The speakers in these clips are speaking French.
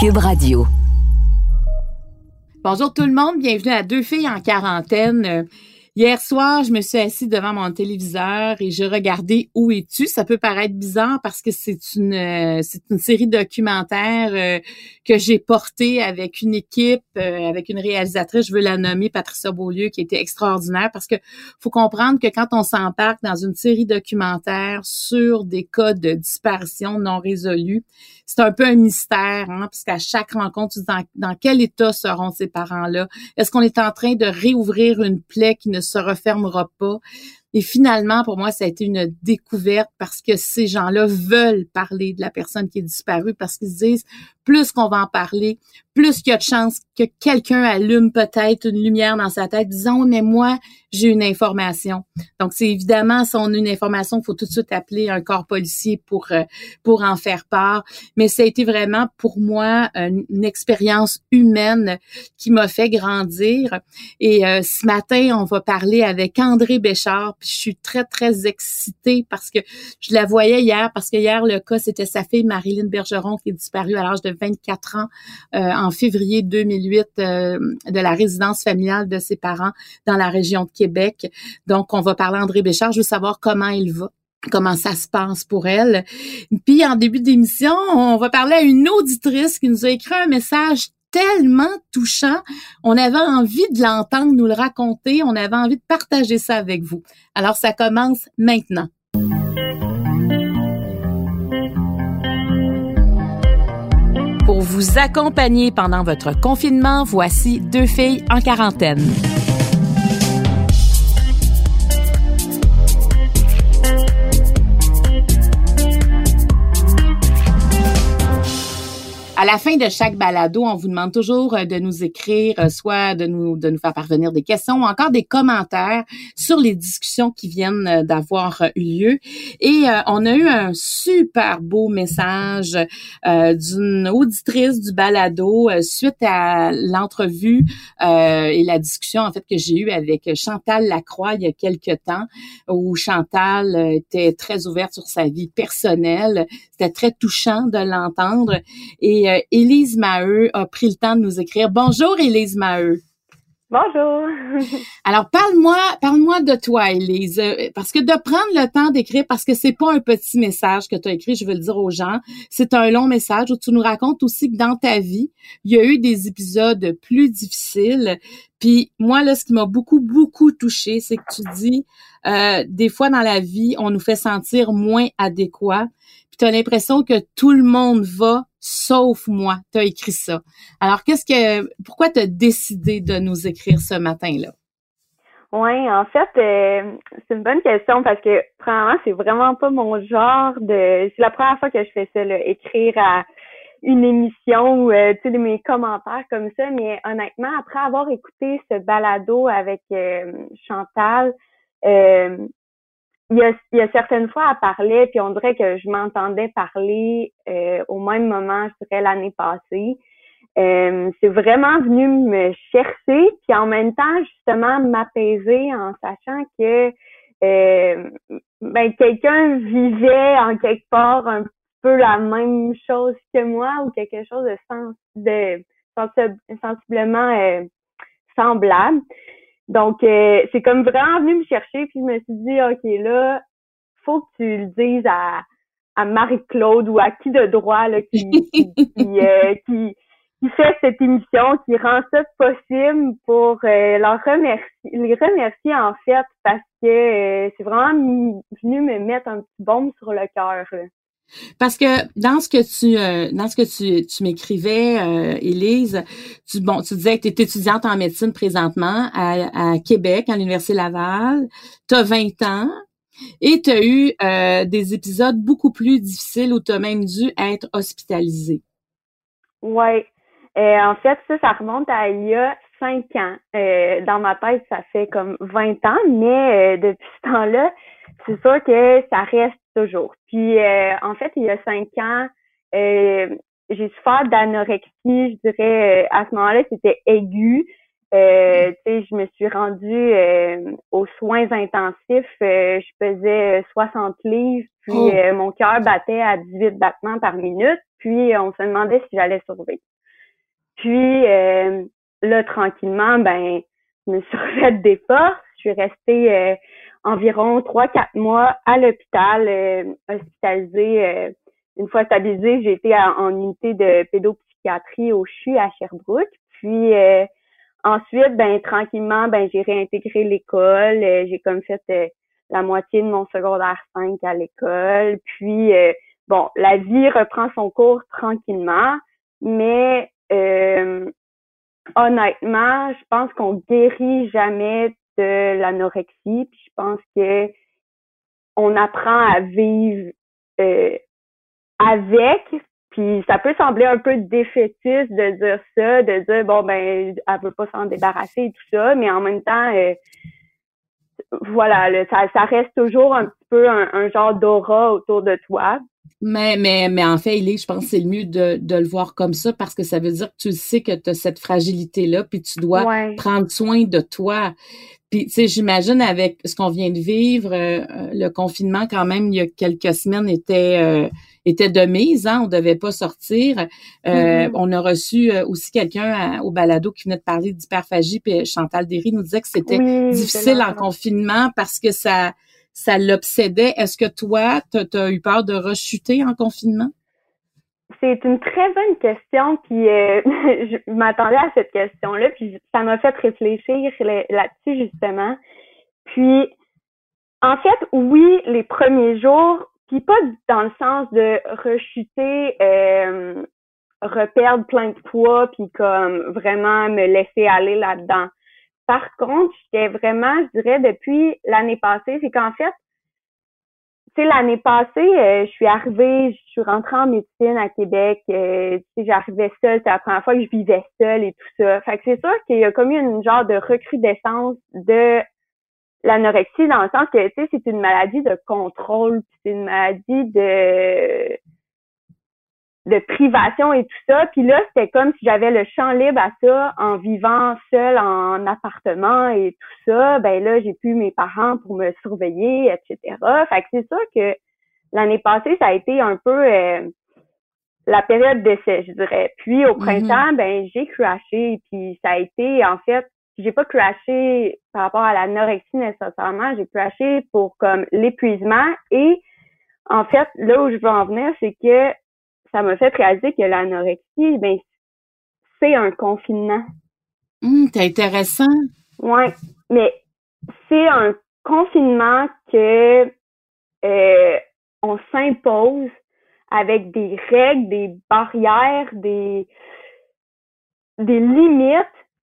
Cube Radio. Bonjour tout le monde, bienvenue à Deux filles en quarantaine. Hier soir, je me suis assise devant mon téléviseur et je regardais Où es-tu? Ça peut paraître bizarre parce que c'est une euh, c'est une série documentaire euh, que j'ai portée avec une équipe, euh, avec une réalisatrice, je veux la nommer Patricia Beaulieu, qui était extraordinaire parce que faut comprendre que quand on s'embarque dans une série documentaire sur des cas de disparition non résolus, c'est un peu un mystère, hein, parce chaque rencontre, tu dis dans, dans quel état seront ces parents-là? Est-ce qu'on est en train de réouvrir une plaie qui ne se refermera pas? Et finalement, pour moi, ça a été une découverte parce que ces gens-là veulent parler de la personne qui est disparue parce qu'ils se disent, plus qu'on va en parler, plus qu'il y a de chances que quelqu'un allume peut-être une lumière dans sa tête disant, mais moi, j'ai une information. Donc, c'est évidemment, si on a une information, il faut tout de suite appeler un corps policier pour, euh, pour en faire part. Mais ça a été vraiment, pour moi, une, expérience humaine qui m'a fait grandir. Et euh, ce matin, on va parler avec André Béchard. Puis je suis très, très excitée parce que je la voyais hier, parce que hier, le cas, c'était sa fille Marilyn Bergeron qui est disparue à l'âge de 24 ans euh, en février 2008 euh, de la résidence familiale de ses parents dans la région de Québec. Donc, on va parler à André Béchard. Je veux savoir comment il va comment ça se passe pour elle. Puis en début d'émission, on va parler à une auditrice qui nous a écrit un message tellement touchant. On avait envie de l'entendre nous le raconter, on avait envie de partager ça avec vous. Alors ça commence maintenant. Vous accompagner pendant votre confinement, voici deux filles en quarantaine. À la fin de chaque balado, on vous demande toujours euh, de nous écrire, euh, soit de nous de nous faire parvenir des questions ou encore des commentaires sur les discussions qui viennent euh, d'avoir eu lieu. Et on a eu un super beau message d'une auditrice du balado suite à l'entrevue et la discussion en fait que j'ai eue avec Chantal Lacroix il y a quelques temps, où Chantal était très ouverte sur sa vie personnelle. C'était très touchant de l'entendre et euh, Élise Maheu a pris le temps de nous écrire. Bonjour Élise Maheu. Bonjour. Alors parle-moi, parle-moi de toi, Élise, euh, parce que de prendre le temps d'écrire, parce que c'est pas un petit message que tu as écrit, je veux le dire aux gens, c'est un long message où tu nous racontes aussi que dans ta vie, il y a eu des épisodes plus difficiles. Puis moi là, ce qui m'a beaucoup beaucoup touché, c'est que tu dis, euh, des fois dans la vie, on nous fait sentir moins adéquats. Tu as l'impression que tout le monde va sauf moi. Tu as écrit ça. Alors, qu'est-ce que pourquoi tu as décidé de nous écrire ce matin-là? Oui, en fait, euh, c'est une bonne question parce que premièrement, c'est vraiment pas mon genre de. C'est la première fois que je fais ça, là, écrire à une émission ou euh, tu sais mes commentaires comme ça. Mais honnêtement, après avoir écouté ce balado avec euh, Chantal, il y a, il y a certaines fois, elle parlait, puis on dirait que je m'entendais parler euh, au même moment, je dirais, l'année passée. Euh, c'est vraiment venu me chercher, puis en même temps, justement, m'apaiser en sachant que euh, ben, quelqu'un vivait en quelque part un peu la même chose que moi ou quelque chose de, sens, de sensiblement euh, semblable. Donc, euh, c'est comme vraiment venu me chercher, puis je me suis dit, OK, là, faut que tu le dises à, à Marie-Claude ou à qui de droit là, qui, qui, euh, qui, qui, fait cette émission, qui rend ça possible pour euh, leur remercier, les remercier en fait, parce que c'est vraiment venu me mettre un petit bombe sur le cœur. Parce que dans ce que tu euh, dans ce que tu, tu m'écrivais, euh, Élise, tu bon, tu disais que tu es étudiante en médecine présentement à, Québec, à l'Université Laval. Tu as 20 ans et tu as eu euh, des épisodes beaucoup plus difficiles où tu as même dû être hospitalisée. Oui. en fait, ça, ça remonte à il y a cinq ans. dans ma tête, ça fait comme 20 ans, mais depuis ce temps-là, c'est sûr que ça reste toujours. Puis euh, en fait, il y a cinq ans, euh, j'ai souffert d'anorexie, je dirais, euh, à ce moment-là, c'était aigu. Euh, je me suis rendue euh, aux soins intensifs. Euh, je pesais 60 livres, puis oh. mon cœur battait à 18 battements par minute. Puis on se demandait si j'allais survivre. Puis là, tranquillement, ben, je me suis refaite des forces. Je suis restée environ 3-4 mois à l'hôpital, hospitalisée. une fois stabilisée, j'ai été en unité de pédopsychiatrie au CHU à Sherbrooke. Puis Ensuite, ben tranquillement, ben j'ai réintégré l'école. Euh, j'ai comme fait euh, la moitié de mon secondaire 5 à l'école. Puis euh, bon, la vie reprend son cours tranquillement, mais honnêtement, je pense qu'on guérit jamais de l'anorexie. Puis je pense que on apprend à vivre avec, puis ça peut sembler un peu défaitiste de dire ça, de dire bon ben elle veut pas s'en débarrasser et tout ça, mais en même temps euh, voilà, ça, reste toujours un peu un, genre d'aura autour de toi. Mais, mais, mais en fait, est, je pense que c'est le mieux de, de le voir comme ça parce que ça veut dire que tu sais que tu as cette fragilité-là, puis tu dois prendre soin de toi. Puis, tu sais, j'imagine avec ce qu'on vient de vivre, euh, le confinement, quand même, il y a quelques semaines, était euh, était de mise, hein, on devait pas sortir. Euh, mm-hmm. On a reçu aussi quelqu'un au balado qui venait de parler d'hyperphagie, puis Chantal Derry nous disait que c'était difficile en confinement parce que ça ça l'obsédait. Est-ce que toi, tu as eu peur de rechuter en confinement? C'est une très bonne question, puis euh, je m'attendais à cette question-là, puis ça m'a fait réfléchir là-dessus justement. Puis, en fait, oui, les premiers jours, puis pas dans le sens de rechuter, euh, reperdre plein de poids, puis comme vraiment me laisser aller là-dedans. Par contre, j'étais vraiment, je dirais, depuis l'année passée, c'est qu'en fait, l'année passée, euh, je suis arrivée, je suis rentrée en médecine à Québec. Euh, j'arrivais seule, c'est la première fois que je vivais seule et tout ça. Fait que c'est sûr qu'il y a comme eu une genre de recrudescence de l'anorexie dans le sens que, tu sais, c'est une maladie de contrôle, c'est une maladie de de privation et tout ça. Puis là, c'était comme si j'avais le champ libre à ça en vivant seule en appartement et tout ça. Ben là, j'ai plus mes parents pour me surveiller, etc. Fait que c'est sûr que l'année passée, ça a été un peu euh, la période d'essai, je dirais. Puis au mm-hmm. printemps, ben j'ai crashé. Puis ça a été, en fait, j'ai pas crashé par rapport à l'anorexie nécessairement. J'ai crashé pour comme l'épuisement et en fait, là où je veux en venir, c'est que ça m'a fait réaliser que l'anorexie, ben, c'est un confinement. Hum, c'est intéressant. Oui, mais c'est un confinement que euh, on s'impose avec des règles, des barrières, des, des limites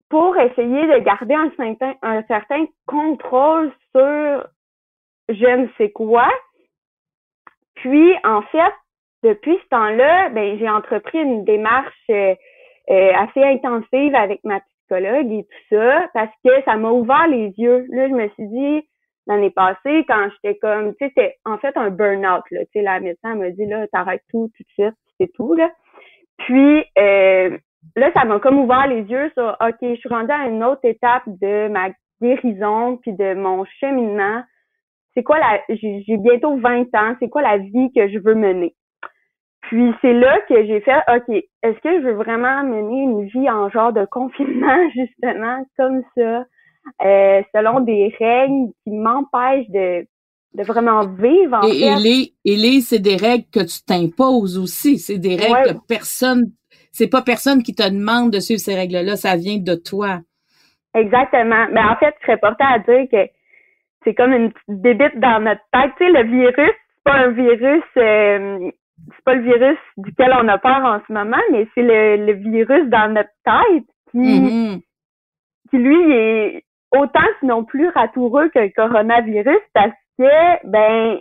pour essayer de garder un certain, un certain contrôle sur je ne sais quoi. Puis, en fait, depuis ce temps-là, ben, j'ai entrepris une démarche euh, euh, assez intensive avec ma psychologue et tout ça parce que ça m'a ouvert les yeux. Là, je me suis dit l'année passée quand j'étais comme, tu sais, c'était en fait un burn-out. Là, tu sais, la médecin m'a dit là, t'arrêtes tout tout de suite, c'est tout là. Puis euh, là, ça m'a comme ouvert les yeux sur, ok, je suis rendue à une autre étape de ma guérison puis de mon cheminement. C'est quoi la, j'ai bientôt 20 ans, c'est quoi la vie que je veux mener? Puis c'est là que j'ai fait, OK, est-ce que je veux vraiment mener une vie en genre de confinement, justement, comme ça, euh, selon des règles qui m'empêchent de, de vraiment vivre, en et, fait? Et les, c'est des règles que tu t'imposes aussi. C'est des règles que personne, c'est pas personne qui te demande de suivre ces règles-là, ça vient de toi. Exactement. Mais en fait, je serais portée à dire que c'est comme une petite débite dans notre tête. Tu sais, le virus, c'est pas un virus euh, c'est pas le virus duquel on a peur en ce moment, mais c'est le, le virus dans notre tête qui, mm-hmm. qui lui est autant sinon plus ratoureux que le coronavirus parce que ben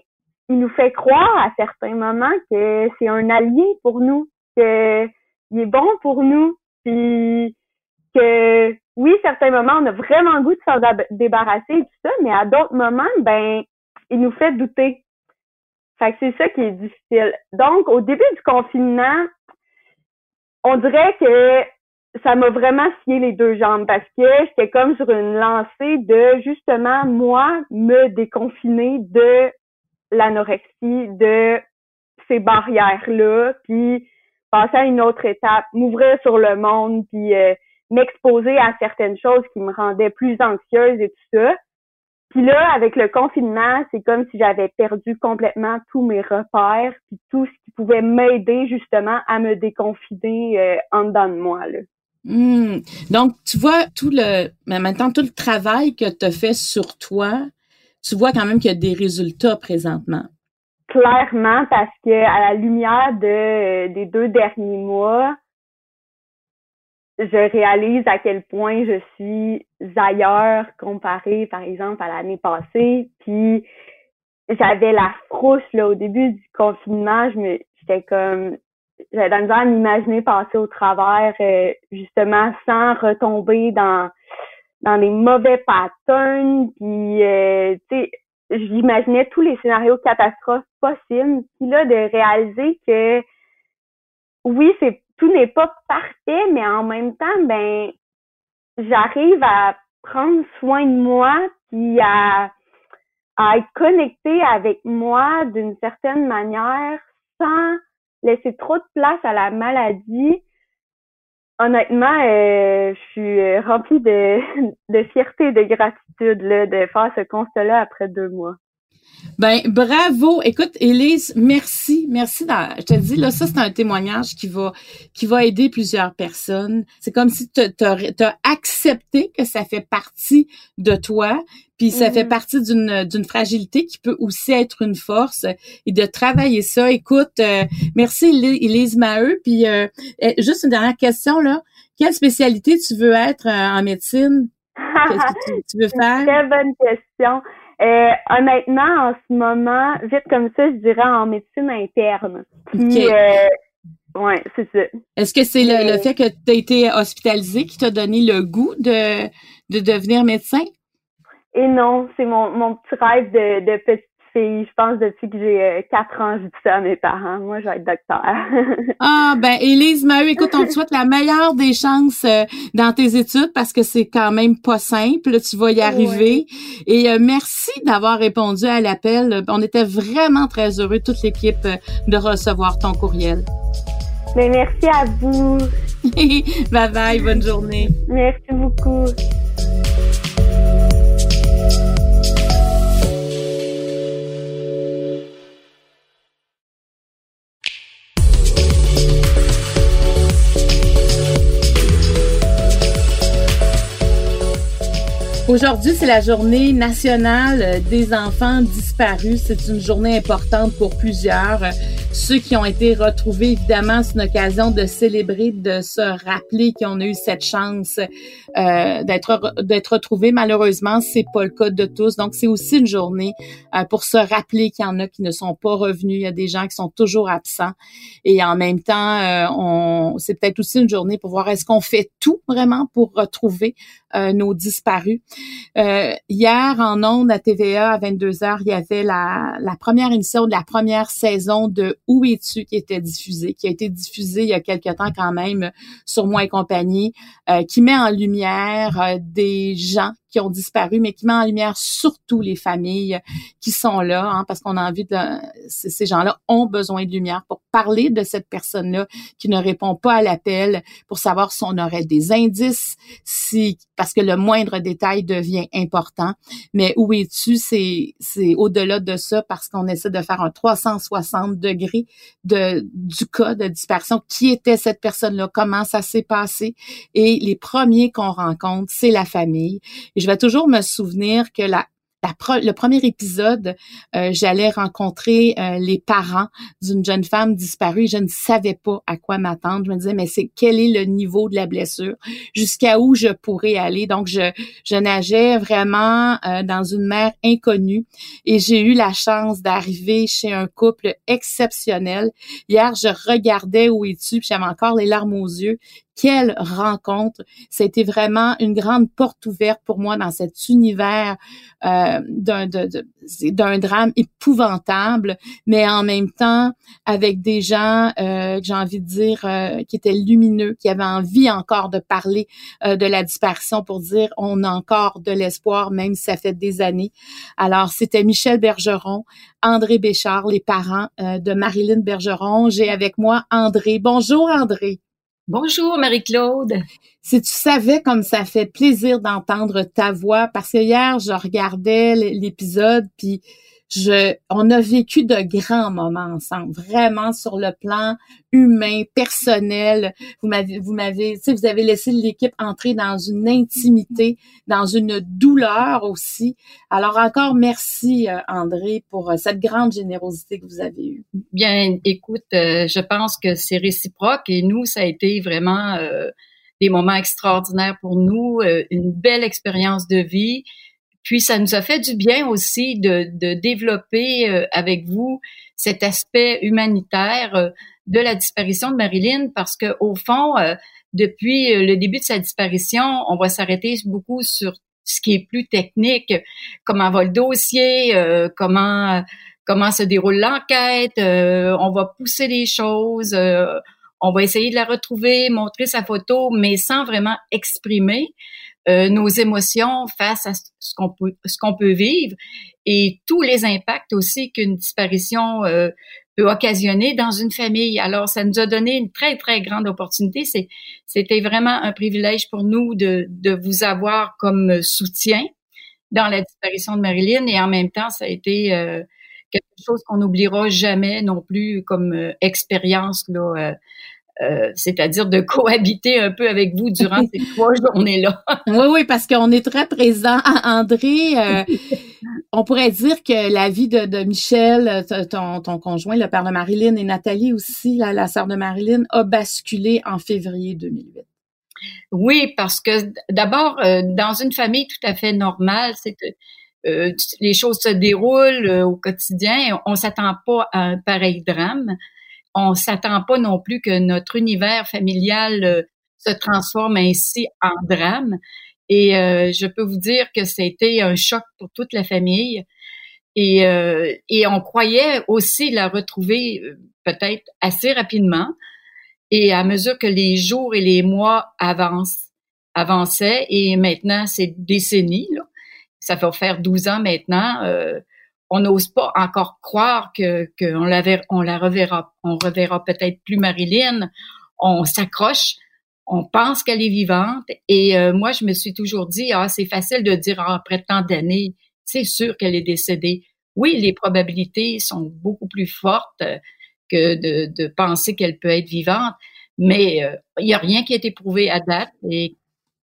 il nous fait croire à certains moments que c'est un allié pour nous, que il est bon pour nous, puis que oui, certains moments on a vraiment le goût de s'en débarrasser et tout ça, mais à d'autres moments ben il nous fait douter. Fait que c'est ça qui est difficile. Donc, au début du confinement, on dirait que ça m'a vraiment scié les deux jambes parce que j'étais comme sur une lancée de justement moi me déconfiner de l'anorexie, de ces barrières-là, puis passer à une autre étape, m'ouvrir sur le monde, puis euh, m'exposer à certaines choses qui me rendaient plus anxieuse et tout ça. Puis là, avec le confinement, c'est comme si j'avais perdu complètement tous mes repères, puis tout ce qui pouvait m'aider justement à me déconfiner euh, en dedans de moi. Là. Hmm. Donc, tu vois tout le, mais maintenant tout le travail que tu as fait sur toi, tu vois quand même qu'il y a des résultats présentement. Clairement, parce que à la lumière de des deux derniers mois, je réalise à quel point je suis ailleurs comparé, par exemple, à l'année passée. Puis j'avais la frousse là au début du confinement. Je me, j'étais comme, j'avais dans à m'imaginer passer au travers, euh, justement, sans retomber dans dans les mauvais patterns. Puis, euh, tu sais, j'imaginais tous les scénarios catastrophes possibles. Puis là, de réaliser que oui, c'est tout n'est pas parfait, mais en même temps, ben, j'arrive à prendre soin de moi, puis à, à être connectée avec moi d'une certaine manière sans laisser trop de place à la maladie. Honnêtement, euh, je suis remplie de, de fierté et de gratitude là, de faire ce constat-là après deux mois. Ben bravo. Écoute, Élise, merci, merci. je te dis là, ça c'est un témoignage qui va qui va aider plusieurs personnes. C'est comme si tu as, accepté que ça fait partie de toi, puis ça fait mm-hmm. partie d'une d'une fragilité qui peut aussi être une force et de travailler ça. Écoute, euh, merci Élise Maheu. Puis euh, eh, juste une dernière question là. Quelle spécialité tu veux être euh, en médecine? Qu'est-ce que tu, veux faire? Très bonne question. Euh, honnêtement, en ce moment, vite comme ça, je dirais en médecine interne. Puis, euh, ouais, c'est ça. Est-ce que c'est le, le, fait que tu as été hospitalisé qui t'a donné le goût de, de devenir médecin? Et non, c'est mon, mon petit rêve de, de petit je pense, depuis que j'ai euh, quatre ans, je dis ça à mes parents. Moi, je vais être docteur. ah, ben, Élise Maheu, écoute, on te souhaite la meilleure des chances euh, dans tes études parce que c'est quand même pas simple. Tu vas y arriver. Et euh, merci d'avoir répondu à l'appel. On était vraiment très heureux, toute l'équipe, de recevoir ton courriel. Mais ben, merci à vous. bye bye, bonne journée. Merci beaucoup. Aujourd'hui, c'est la journée nationale des enfants disparus. C'est une journée importante pour plusieurs. Ceux qui ont été retrouvés, évidemment, c'est une occasion de célébrer, de se rappeler qu'on a eu cette chance euh, d'être d'être retrouvés. Malheureusement, c'est pas le cas de tous. Donc, c'est aussi une journée euh, pour se rappeler qu'il y en a qui ne sont pas revenus. Il y a des gens qui sont toujours absents. Et en même temps, euh, c'est peut-être aussi une journée pour voir est-ce qu'on fait tout vraiment pour retrouver nos disparus. hier, en ondes à TVA à 22 h il y avait la première émission de la première saison de où es-tu qui était diffusé, qui a été diffusé il y a quelque temps quand même sur Moi et compagnie, euh, qui met en lumière euh, des gens qui ont disparu, mais qui met en lumière surtout les familles qui sont là, hein, parce qu'on a envie de... Ces gens-là ont besoin de lumière pour parler de cette personne-là qui ne répond pas à l'appel, pour savoir si on aurait des indices, si parce que le moindre détail devient important. Mais où es-tu? C'est c'est au-delà de ça parce qu'on essaie de faire un 360 degrés de du cas de dispersion. Qui était cette personne-là? Comment ça s'est passé? Et les premiers qu'on rencontre, c'est la famille. Vais toujours me souvenir que le premier épisode, euh, j'allais rencontrer euh, les parents d'une jeune femme disparue. Je ne savais pas à quoi m'attendre. Je me disais, mais c'est quel est le niveau de la blessure, jusqu'à où je pourrais aller? Donc, je, je nageais vraiment euh, dans une mer inconnue et j'ai eu la chance d'arriver chez un couple exceptionnel. Hier, je regardais où es-tu, j'avais encore les larmes aux yeux quelle rencontre. C'était vraiment une grande porte ouverte pour moi dans cet univers euh, d'un drame épouvantable, mais en même temps avec des gens, euh, j'ai envie de dire, euh, qui étaient lumineux, qui avaient envie encore de parler de la disparition pour dire on a encore de l'espoir, même si ça fait des années. Alors, c'était Michel Bergeron, André Béchard, les parents de Marilyn Bergeron. J'ai avec moi André. Bonjour André. Bonjour Marie-Claude. Si tu savais comme ça fait plaisir d'entendre ta voix, parce que hier, je regardais l'épisode, puis je, on a vécu de grands moments ensemble, vraiment sur le plan humain, personnel. Vous m'avez, vous m'avez, vous avez laissé l'équipe entrer dans une intimité, dans une douleur aussi. Alors encore merci euh, André pour euh, cette grande générosité que vous avez eue. Bien, écoute, euh, je pense que c'est réciproque et nous, ça a été vraiment des moments extraordinaires pour nous, une belle expérience de vie. Puis ça nous a fait du bien aussi de, de développer euh, avec vous cet aspect humanitaire euh, de la disparition de Marilyn parce que au fond, euh, depuis le début de sa disparition, on va s'arrêter beaucoup sur ce qui est plus technique, comment va le dossier, comment comment se déroule l'enquête, on va pousser les choses, on va essayer de la retrouver, montrer sa photo, mais sans vraiment exprimer. Euh, nos émotions face à ce qu'on peut, ce qu'on peut vivre et tous les impacts aussi qu'une disparition euh, peut occasionner dans une famille. Alors, ça nous a donné une très, très grande opportunité. C'est, c'était vraiment un privilège pour nous de, de vous avoir comme soutien dans la disparition de Marilyn et en même temps, ça a été euh, quelque chose qu'on n'oubliera jamais non plus comme expérience là, euh, c'est-à-dire de cohabiter un peu avec vous durant ces trois journées-là. oui, oui, parce qu'on est très présent. André, euh, on pourrait dire que la vie de, Michel, ton, ton, conjoint, le père de Marilyn et Nathalie aussi, la, la sœur de Marilyn, a basculé en février 2008. Oui, parce que d'abord, euh, dans une famille tout à fait normale, c'est les choses se déroulent au quotidien. On s'attend pas à un pareil drame on s'attend pas non plus que notre univers familial euh, se transforme ainsi en drame. Et euh, je peux vous dire que c'était un choc pour toute la famille. Et, euh, on croyait aussi la retrouver peut-être assez rapidement. Et à mesure que les jours et les mois avancent, avançaient, et maintenant c'est décennies, là, ça fait faire 12 ans maintenant, on n'ose pas encore croire que qu'on la on la reverra, on reverra peut-être plus Marilyn. On s'accroche, on pense qu'elle est vivante. Et euh, moi, je me suis toujours dit, ah, c'est facile de dire ah, après tant d'années, c'est sûr qu'elle est décédée. Oui, les probabilités sont beaucoup plus fortes que de, de penser qu'elle peut être vivante, mais euh, il n'y a rien qui a été prouvé à date.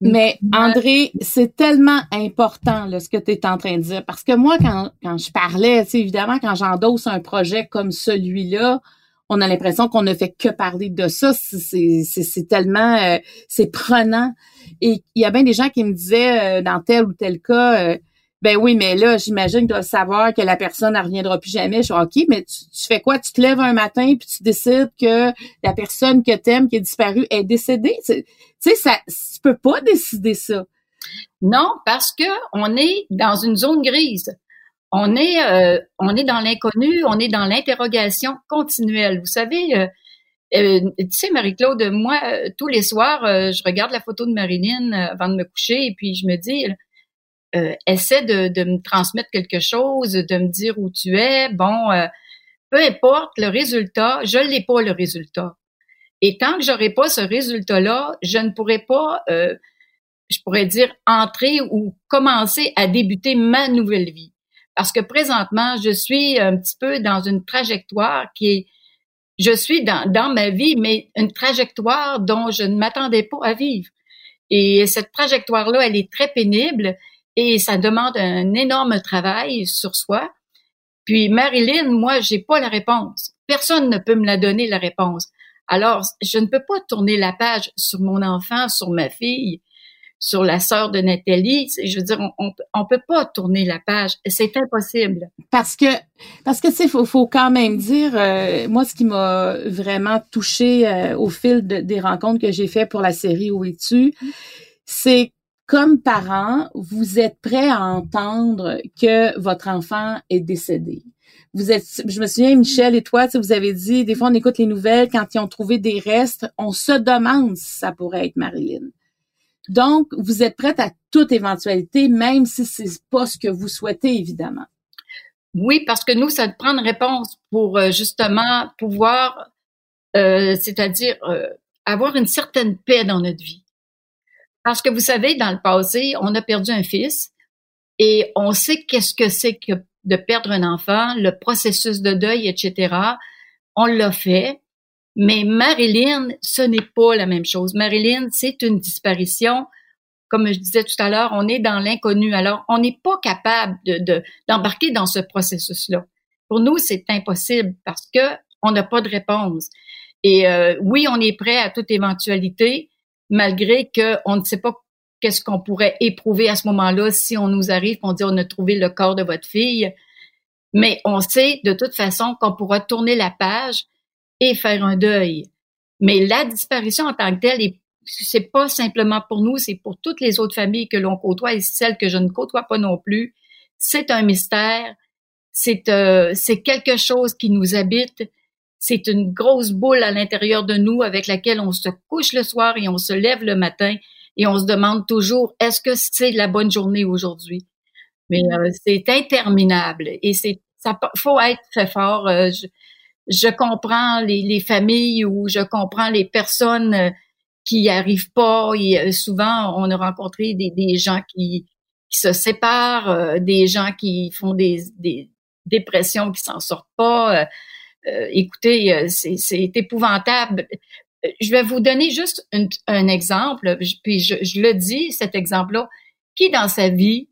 Mais André, c'est tellement important là, ce que tu es en train de dire. Parce que moi, quand, quand je parlais, évidemment, quand j'endosse un projet comme celui-là, on a l'impression qu'on ne fait que parler de ça. C'est tellement, euh, c'est prenant. Et il y a bien des gens qui me disaient euh, dans tel ou tel cas, euh, ben oui, mais là, j'imagine que tu savoir que la personne ne reviendra plus jamais. Je suis OK, mais tu, fais quoi? Tu te lèves un matin puis tu décides que la personne que t'aimes qui est disparue est décédée. Tu sais, ça, tu peux pas décider ça. Non, parce que on est dans une zone grise. On est, euh, on est dans l'inconnu, on est dans l'interrogation continuelle. Vous savez, euh, euh, tu sais, Marie-Claude, moi, tous les soirs, je regarde la photo de Marilyn avant de me coucher et puis je me dis, euh, essaie de, de, me transmettre quelque chose, de me dire où tu es. Bon, euh, peu importe le résultat, je l'ai pas le résultat. Et tant que j'aurai pas ce résultat-là, je ne pourrai pas, euh, je pourrais dire, entrer ou commencer à débuter ma nouvelle vie. Parce que présentement, je suis un petit peu dans une trajectoire qui est, je suis dans, dans ma vie, mais une trajectoire dont je ne m'attendais pas à vivre. Et cette trajectoire-là, elle est très pénible et ça demande un énorme travail sur soi. Puis Marilyn, moi, j'ai pas la réponse. Personne ne peut me la donner la réponse. Alors, je ne peux pas tourner la page sur mon enfant, sur ma fille, sur la sœur de Nathalie. Je veux dire, on, peut pas tourner la page. C'est impossible. Parce que, parce que, tu sais, faut, faut quand même dire, euh, moi, ce qui m'a vraiment touché euh, au fil des rencontres que j'ai fait pour la série Où es-tu, c'est comme parent, vous êtes prêt à entendre que votre enfant est décédé. Vous êtes, je me souviens, Michel et toi, vous avez dit, des fois on écoute les nouvelles quand ils ont trouvé des restes, on se demande si ça pourrait être Marilyn. Donc, vous êtes prête à toute éventualité, même si c'est pas ce que vous souhaitez, évidemment. Oui, parce que nous, ça prend une réponse pour euh, justement pouvoir, euh, c'est-à-dire euh, avoir une certaine paix dans notre vie. Parce que vous savez, dans le passé, on a perdu un fils et on sait qu'est-ce que c'est que de perdre un enfant, le processus de deuil, etc. On l'a fait. Mais Marilyn, ce n'est pas la même chose. Marilyn, c'est une disparition. Comme je disais tout à l'heure, on est dans l'inconnu. Alors, on n'est pas capable de, d'embarquer dans ce processus-là. Pour nous, c'est impossible parce que on n'a pas de réponse. Et euh, oui, on est prêt à toute éventualité, malgré qu'on ne sait pas qu'est-ce qu'on pourrait éprouver à ce moment-là si on nous arrive, on dit on a trouvé le corps de votre fille. Mais on sait de toute façon qu'on pourra tourner la page et faire un deuil. Mais la disparition en tant que telle, c'est pas simplement pour nous, c'est pour toutes les autres familles que l'on côtoie et celles que je ne côtoie pas non plus. C'est un mystère. C'est euh, c'est quelque chose qui nous habite. C'est une grosse boule à l'intérieur de nous avec laquelle on se couche le soir et on se lève le matin et on se demande toujours est-ce que c'est la bonne journée aujourd'hui? Mais euh, c'est interminable et c'est ça faut être très fort. Euh, je comprends les, les, familles ou je comprends les personnes euh, qui n'y arrivent pas. Et euh, souvent, on a rencontré des, des gens qui, qui se séparent, euh, des gens qui font des, des dépressions qui s'en sortent pas. Écoutez, c'est épouvantable. Je vais vous donner juste un exemple, puis je, le dis, cet exemple-là. Qui dans sa vie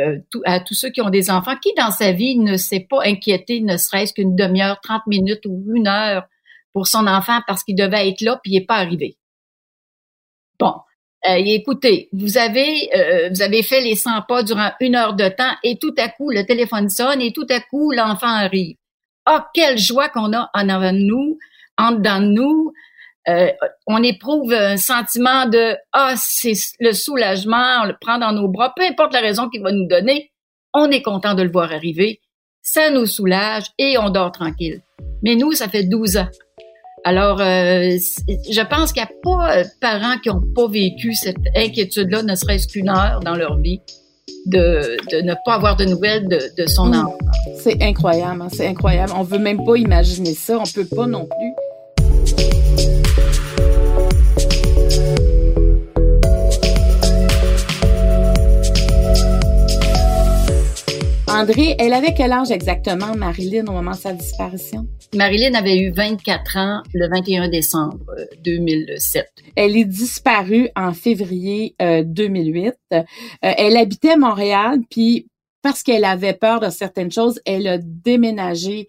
euh, à tous ceux qui ont des enfants, qui dans sa vie ne s'est pas inquiété, ne serait-ce qu'une demi-heure, 30 minutes ou une heure pour son enfant parce qu'il devait être là puis il n'est pas arrivé? Bon, euh, écoutez, vous avez euh, vous avez fait les 100 pas durant une heure de temps et tout à coup le téléphone sonne et tout à coup l'enfant arrive. Ah, quelle joie qu'on a en avant de nous, en dedans de nous, euh, on éprouve un sentiment de ah c'est le soulagement, on le prend dans nos bras, peu importe la raison qu'il va nous donner, on est content de le voir arriver, ça nous soulage et on dort tranquille. Mais nous, ça fait 12 ans. Alors, euh, je pense qu'il n'y a pas de parents qui n'ont pas vécu cette inquiétude-là, ne serait-ce qu'une heure dans leur vie, de, de, ne pas avoir de nouvelles de, de son mmh. enfant. C'est incroyable, hein, c'est incroyable. On veut même pas imaginer ça, on peut pas non plus. André, elle avait quel âge exactement, Marilyn, au moment de sa disparition? Marilyn avait eu 24 ans le 21 décembre 2007. Euh, elle est disparue en février 2008. Euh, euh, elle habitait Montréal, puis parce qu'elle avait peur de certaines choses, elle a déménagé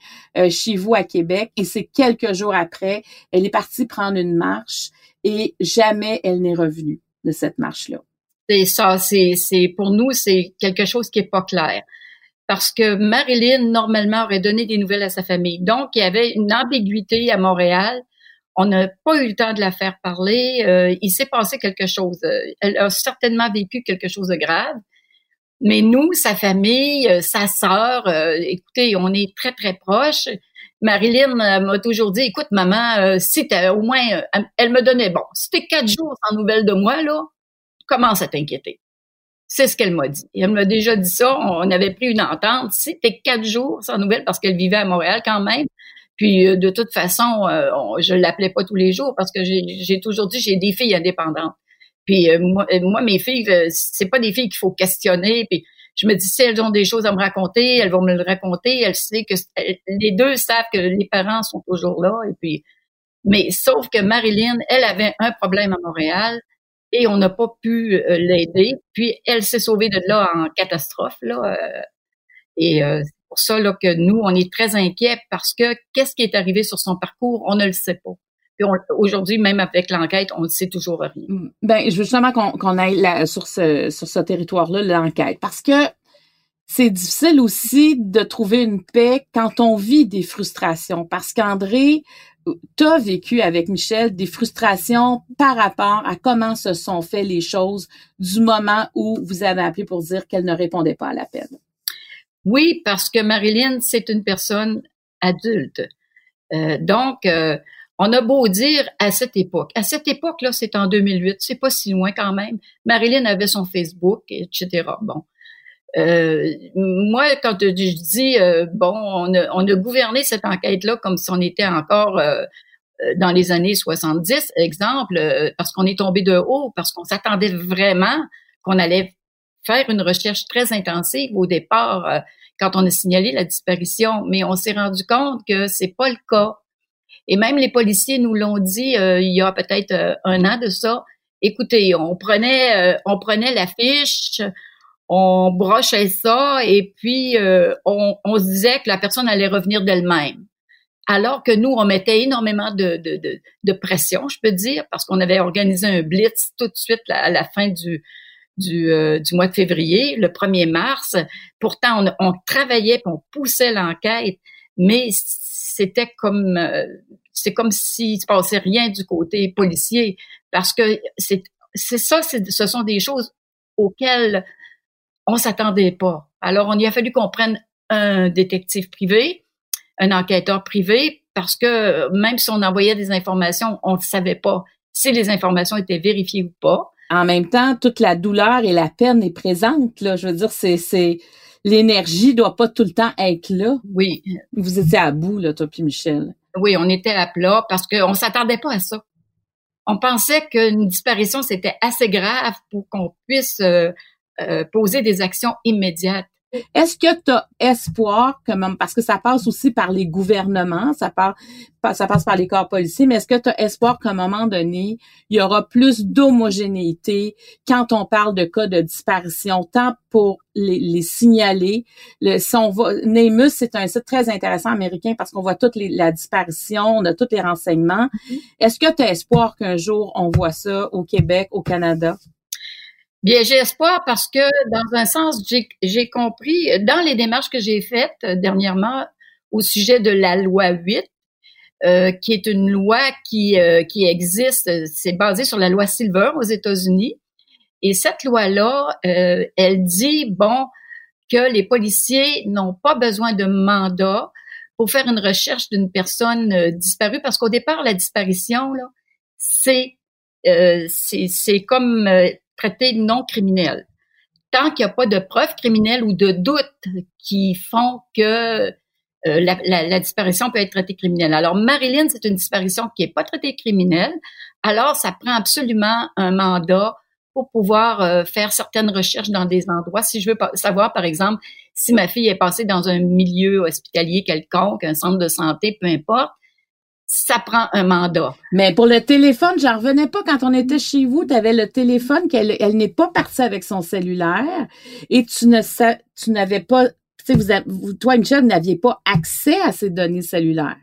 chez vous à Québec et c'est quelques jours après, elle est partie prendre une marche et jamais elle n'est revenue de cette marche-là. C'est ça, c'est, c'est pour nous, c'est quelque chose qui est pas clair parce que Marilyn, normalement, aurait donné des nouvelles à sa famille. Donc, il y avait une ambiguïté à Montréal. On n'a pas eu le temps de la faire parler. Euh, il s'est passé quelque chose. Elle a certainement vécu quelque chose de grave. Mais nous, sa famille, euh, sa sœur, euh, écoutez, on est très, très proches. Marilyn m'a toujours dit, écoute, maman, si au moins, elle me donnait, bon, si t'es quatre jours sans nouvelles de moi, là, commence à t'inquiéter. C'est ce qu'elle m'a dit. Elle m'a déjà dit ça. On avait pris une entente. C'était quatre jours sans nouvelles parce qu'elle vivait à Montréal quand même. Puis euh, de toute façon, euh, je l'appelais pas tous les jours parce que j'ai toujours dit j'ai des filles indépendantes. Puis euh, moi, mes filles, c'est pas des filles qu'il faut questionner. Puis je me dis si elles ont des choses à me raconter, elles vont me le raconter. Elles savent que les deux savent que les parents sont toujours là. Et puis, mais sauf que Marilyn, elle avait un problème à Montréal et on n'a pas pu euh, l'aider. Puis elle s'est sauvée de là en catastrophe. Là, euh, et euh, c'est pour ça là, que nous, on est très inquiets parce que qu'est-ce qui est arrivé sur son parcours, on ne le sait pas. Puis aujourd'hui, même avec l'enquête, on ne sait toujours rien. Mm. Ben, je veux justement qu'on aille sur ce, sur ce territoire-là, l'enquête, parce que c'est difficile aussi de trouver une paix quand on vit des frustrations, parce qu'André, tu as vécu avec Michel des frustrations par rapport à comment se sont fait les choses du moment où vous avez appelé pour dire qu'elle ne répondait pas à l'appel? Oui, parce que Marilyn, c'est une personne adulte. Euh, donc, euh, on a beau dire à cette époque, à cette époque-là, c'est en 2008, c'est pas si loin quand même. Marilyn avait son Facebook, etc. Bon. Euh, moi, quand je dis, euh, bon, on a, on a, gouverné cette enquête-là comme si on était encore euh, dans les années 70, exemple, parce qu'on est tombé de haut, parce qu'on s'attendait vraiment qu'on allait faire une recherche très intensive au départ quand on a signalé la disparition, mais on s'est rendu compte que c'est pas le cas. Et même les policiers nous l'ont dit il y a peut-être un an de ça. Écoutez, on prenait, on prenait l'affiche, on brochait ça et puis euh, on, se disait que la personne allait revenir d'elle-même. Alors que nous, on mettait énormément de, de, pression, je peux dire, parce qu'on avait organisé un blitz tout de suite à la fin du, du, euh, du mois de février, le 1er mars. Pourtant, on, on travaillait, on poussait l'enquête, mais c'était comme euh, c'est comme s'il se passait rien du côté policier, parce que c'est c'est ça, ce sont des choses auxquelles on s'attendait pas. Alors, on y a fallu qu'on prenne un détective privé, un enquêteur privé, parce que même si on envoyait des informations, on ne savait pas si les informations étaient vérifiées ou pas. En même temps, toute la douleur et la peine est présente. Là. Je veux dire, c'est, c'est l'énergie doit pas tout le temps être là. Oui. Vous étiez à bout, là, toi puis Michel. Oui, on était à plat parce qu'on s'attendait pas à ça. On pensait qu'une disparition, c'était assez grave pour qu'on puisse euh, euh, poser des actions immédiates. Est-ce que tu as espoir, comme, parce que ça passe aussi par les gouvernements, ça, passe par les corps policiers, mais est-ce que tu as espoir qu'à un moment donné, il y aura plus d'homogénéité quand on parle de cas de disparition, tant pour les, les signaler? Le, si on va, Nemus, c'est un site très intéressant américain parce qu'on voit toute les, la disparition, on a tous les renseignements. Mm-hmm. Est-ce que tu as espoir qu'un jour on voit ça au Québec, au Canada? Bien, j'ai espoir parce que, dans un sens, j'ai compris, dans les démarches que j'ai faites euh, dernièrement au sujet de la loi 8, euh, qui est une loi qui, euh, qui existe, c'est basé sur la loi Silver aux États-Unis. Et cette loi-là, elle dit, bon, que les policiers n'ont pas besoin de mandat pour faire une recherche d'une personne disparue, parce qu'au départ, la disparition, c'est c'est comme traité non criminel. Tant qu'il n'y a pas de preuves criminelles ou de doutes qui font que euh, la, disparition peut être traitée criminelle. Alors, Marilyn, c'est une disparition qui n'est pas traitée criminelle. Alors, ça prend absolument un mandat pour pouvoir euh, faire certaines recherches dans des endroits. Si je veux savoir, par exemple, si ma fille est passée dans un milieu hospitalier quelconque, un centre de santé, peu importe, ça prend un mandat. Mais pour le téléphone, j'en revenais pas quand on était chez vous, tu avais le téléphone qu'elle elle, n'est pas partie avec son cellulaire et tu ne tu n'avais pas tu sais vous, toi Michel vous n'aviez pas accès à ces données cellulaires.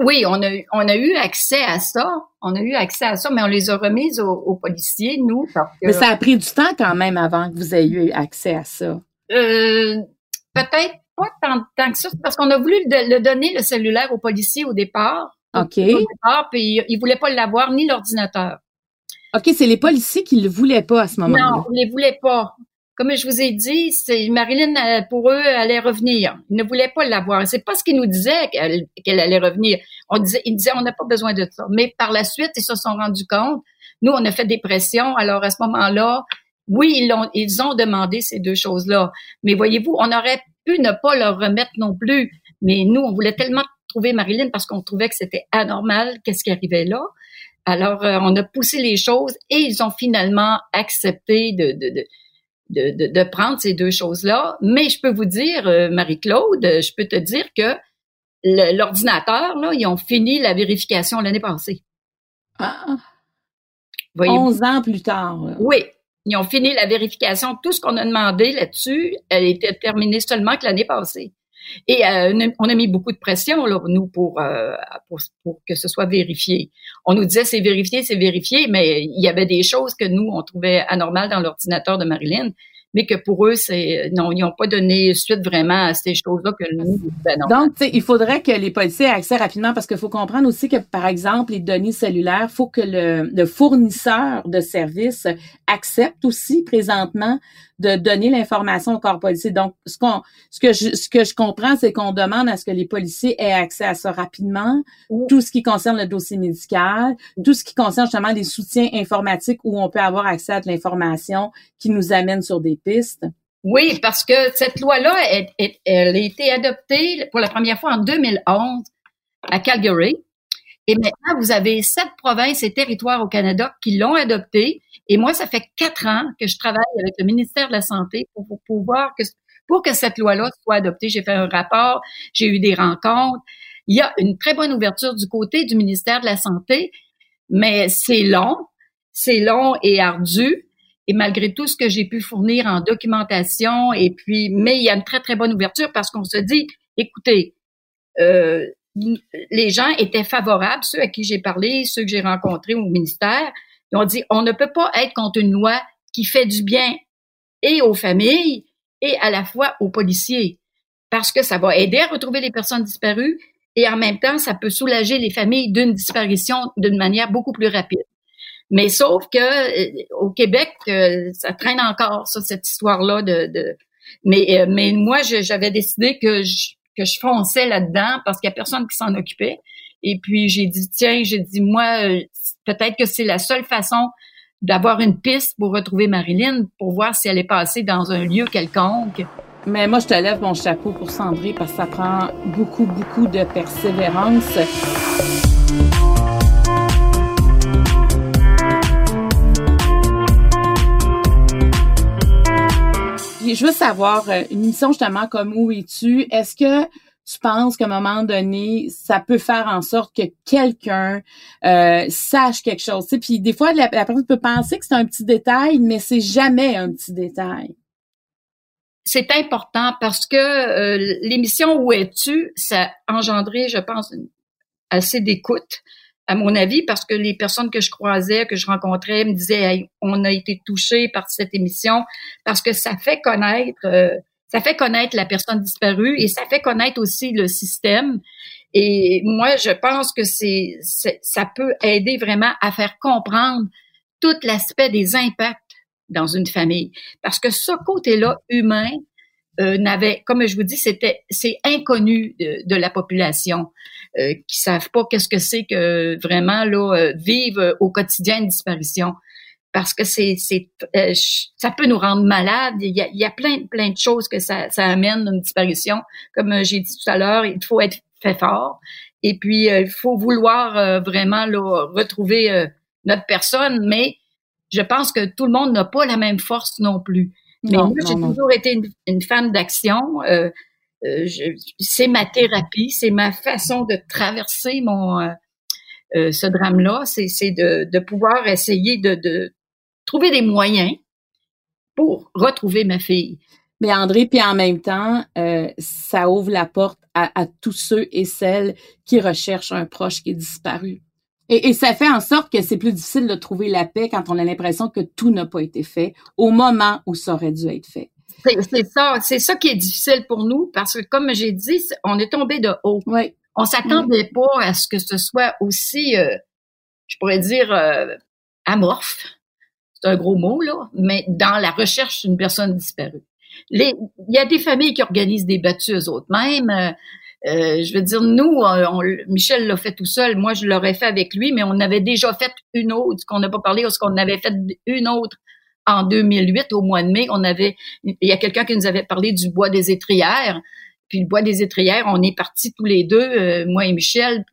Oui, on a, on a eu accès à ça. On a eu accès à ça, mais on les a remises aux, policiers, nous. Mais ça a pris du temps quand même avant que vous ayez eu accès à ça. Euh, peut-être pas tant, tant, que ça, parce qu'on a voulu le, donner, le cellulaire aux policiers au départ. OK. puis ils voulaient pas l'avoir, ni l'ordinateur. OK, c'est les policiers qui le voulaient pas à ce moment-là. Non, ils les voulaient pas. Comme je vous ai dit, c'est Marilyn, euh, pour eux, allait revenir. Ils ne voulaient pas l'avoir. C'est pas ce qu'ils nous disaient qu'elle allait revenir. On disait, ils disaient, on n'a pas besoin de ça. Mais par la suite, ils se sont rendus compte. Nous, on a fait des pressions. Alors, à ce moment-là, oui, ils ont, ils ont demandé ces deux choses-là. Mais voyez-vous, on aurait pu ne pas leur remettre non plus. Mais nous, on voulait tellement trouver Marilyn parce qu'on trouvait que c'était anormal, qu'est-ce qui arrivait là. Alors, euh, on a poussé les choses et ils ont finalement accepté de, de, de, de, de prendre ces deux choses-là. Mais je peux vous dire, euh, Marie-Claude, je peux te dire que l'ordinateur, là, ils ont fini la vérification l'année passée. Ah! 11 ans plus tard. Oui, ils ont fini la vérification. Tout ce qu'on a demandé là-dessus, elle était terminée seulement que l'année passée. Et euh, on a mis beaucoup de pression, là, nous, pour, euh, pour, pour, que ce soit vérifié. On nous disait c'est vérifié, c'est vérifié, mais il y avait des choses que nous, on trouvait anormales dans l'ordinateur de Marilyn mais que pour eux, c'est non, ils n'ont pas donné suite vraiment à ces choses-là que nous, ben non. Donc, il faudrait que les policiers aient accès rapidement parce qu'il faut comprendre aussi que, par exemple, les données cellulaires, faut que le, le fournisseur de services accepte aussi présentement de donner l'information au corps policier. Donc, ce qu'on, ce que je, ce que je comprends, c'est qu'on demande à ce que les policiers aient accès à ça rapidement, tout ce qui concerne le dossier médical, tout ce qui concerne justement des soutiens informatiques où on peut avoir accès à de l'information qui nous amène sur des Oui, parce que cette loi-là, elle, a été adoptée pour la première fois en 2011 à Calgary. Et maintenant, vous avez sept provinces et territoires au Canada qui l'ont adoptée. Et moi, ça fait quatre ans que je travaille avec le ministère de la Santé pour, pouvoir que pour que cette loi-là soit adoptée. J'ai fait un rapport, j'ai eu des rencontres. Il y a une très bonne ouverture du côté du ministère de la Santé, mais c'est long, c'est long et ardu. Et malgré tout ce que j'ai pu fournir en documentation, et puis, mais il y a une très, très bonne ouverture parce qu'on se dit, écoutez, euh, les gens étaient favorables, ceux à qui j'ai parlé, ceux que j'ai rencontrés au ministère, ils ont dit, on ne peut pas être contre une loi qui fait du bien et aux familles et à la fois aux policiers, parce que ça va aider à retrouver les personnes disparues et en même temps, ça peut soulager les familles d'une disparition d'une manière beaucoup plus rapide. Mais sauf que euh, au Québec, euh, ça traîne encore ça, cette histoire-là de, Mais, euh, mais moi, j'avais décidé que je, que je fonçais là-dedans parce qu'il y a personne qui s'en occupait. Et puis j'ai dit tiens, j'ai dit moi peut-être que c'est la seule façon d'avoir une piste pour retrouver Marilyn pour voir si elle est passée dans un lieu quelconque. Mais moi, je te lève mon chapeau pour Sandrine parce que ça prend beaucoup, beaucoup de persévérance. Je veux savoir, euh, une mission justement comme Où es-tu? Est-ce que tu penses qu'à un moment donné, ça peut faire en sorte que quelqu'un euh, sache quelque chose? Puis des fois, la, personne peut penser que c'est un petit détail, mais c'est jamais un petit détail. C'est important parce que euh, l'émission Où es-tu? Ça a engendré, je pense, assez d'écoute à mon avis, parce que les personnes que je croisais, que je rencontrais, me disaient on a été touché par cette émission parce que ça fait connaître, euh, ça fait connaître la personne disparue et ça fait connaître aussi le système. Et moi, je pense que c'est, ça peut aider vraiment à faire comprendre tout l'aspect des impacts dans une famille, parce que ce côté-là humain euh, comme je vous dis, c'était c'est inconnu de, de, la population euh, qui savent pas qu'est-ce que c'est que vraiment là euh, vivre au quotidien une disparition parce que c'est c'est euh, ça peut nous rendre malades. Il y a, il y a plein plein de choses que ça, ça amène une disparition. Comme j'ai dit tout à l'heure, il faut être fait fort et puis il faut vouloir vraiment là, retrouver notre personne, mais je pense que tout le monde n'a pas la même force non plus. Mais moi, j'ai toujours été une, une femme d'action. Euh, euh c'est ma thérapie, c'est ma façon de traverser mon euh, euh ce drame-là. C'est de, de pouvoir essayer de, de trouver des moyens pour retrouver ma fille. Mais André, puis en même temps, euh, ça ouvre la porte à, à, tous ceux et celles qui recherchent un proche qui est disparu. Et, ça fait en sorte que c'est plus difficile de trouver la paix quand on a l'impression que tout n'a pas été fait au moment où ça aurait dû être fait. C'est ça, c'est ça qui est difficile pour nous parce que comme j'ai dit, on est tombé de haut. Oui. On s'attendait pas à ce que ce soit aussi, euh, je pourrais dire, euh, amorphe. C'est un gros mot là, mais dans la recherche d'une personne disparue. il y a des familles qui organisent des battues eux autres même. Euh, euh, je veux dire, nous, euh, Michel l'a fait tout seul. Moi, je l'aurais fait avec lui, mais on avait déjà fait une autre, qu'on n'a pas parlé, parce qu'on avait fait une autre en 2008, au mois de mai. On avait, il y a quelqu'un qui nous avait parlé du bois des étrières. Puis le bois des étrières, on est partis tous les deux, euh, moi et Michel,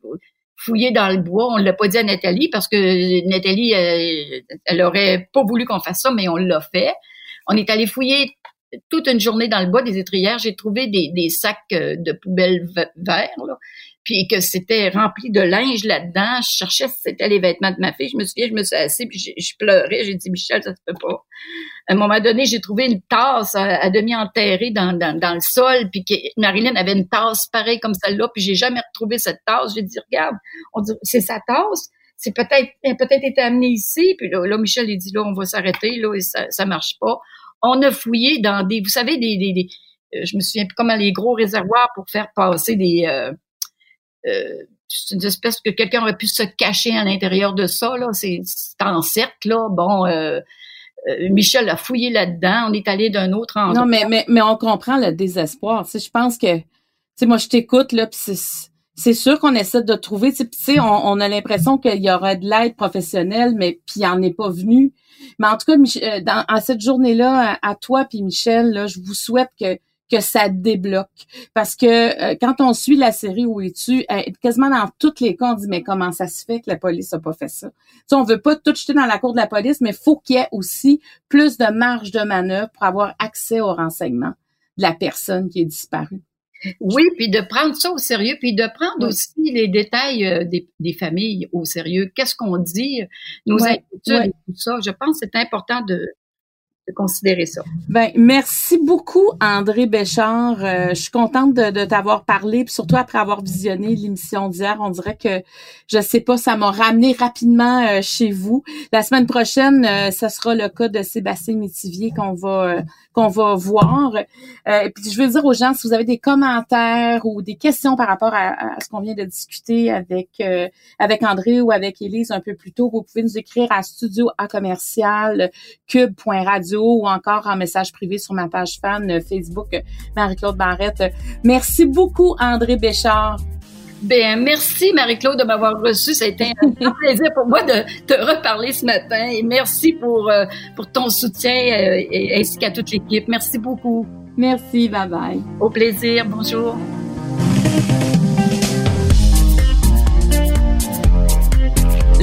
fouiller dans le bois. On l'a pas dit à Nathalie parce que Nathalie, elle, elle aurait pas voulu qu'on fasse ça, mais on l'a fait. On est allé fouiller toute une journée dans le bois des étrières, j'ai trouvé des, sacs euh, de poubelles verts, là, puis que c'était rempli de linge là-dedans. Je cherchais si c'était les vêtements de ma fille. Je me souviens, je me suis assise, puis je, pleurais. J'ai dit, Michel, ça se peut pas. À un moment donné, j'ai trouvé une tasse à, demi enterrée dans, le sol, puis que Marilyn avait une tasse pareille comme celle-là, puis j'ai jamais retrouvé cette tasse. J'ai dit, regarde, on dit, c'est sa tasse c'est peut-être peut-être été amenée ici. Puis là, là, Michel, il dit là, on va s'arrêter, là, et ça, ça marche pas. On a fouillé dans des, vous savez, des, euh, je me souviens plus comment les gros réservoirs pour faire passer des, euh, euh, une espèce que quelqu'un aurait pu se cacher à l'intérieur de ça, là. C'est en cercle, là. Bon, euh, Michel a fouillé là-dedans. On est allé d'un autre endroit. Non, mais, mais, on comprend le désespoir. Tu je pense que, tu sais, moi, je t'écoute, là, puis c'est sûr qu'on essaie de trouver, tu sais, on, a l'impression qu'il y aurait de l'aide professionnelle, mais puis il en est pas venu. Mais en tout cas, dans, à cette journée-là, à, à, toi puis Michel, là, je vous souhaite que que ça débloque. Parce que euh, quand on suit la série Où es-tu, euh, quasiment dans tous les cas, on dit mais comment ça se fait que la police a pas fait ça? Tu on veut pas tout jeter dans la cour de la police, mais faut qu'il y ait aussi plus de marge de manœuvre pour avoir accès aux renseignements de la personne qui est disparue. Oui, puis de prendre ça au sérieux, puis de prendre aussi les détails euh, des, des, familles au sérieux. Qu'est-ce qu'on dit, nos inquiétudes et tout ça? Je pense que c'est important de, considérer ça. Ben merci beaucoup André Béchard. Euh, je suis contente de, de t'avoir parlé, puis surtout après avoir visionné l'émission d'hier, on dirait que je sais pas, ça m'a ramené rapidement euh, chez vous. La semaine prochaine, euh, ce sera le cas de Sébastien Métivier qu'on va qu'on va voir. et puis je veux dire aux gens si vous avez des commentaires ou des questions par rapport à, à ce qu'on vient de discuter avec avec André ou avec Élise un peu plus tôt, vous pouvez nous écrire à studio ou encore en message privé sur ma page fan euh, Facebook euh, Marie-Claude Barrette. Merci beaucoup, André Béchard. Ben, merci Marie-Claude de m'avoir reçu. Ça a été un plaisir pour moi de te reparler ce matin et merci pour, euh, pour ton soutien ainsi qu'à toute l'équipe. Merci beaucoup. Merci, bye bye. Au plaisir, bonjour.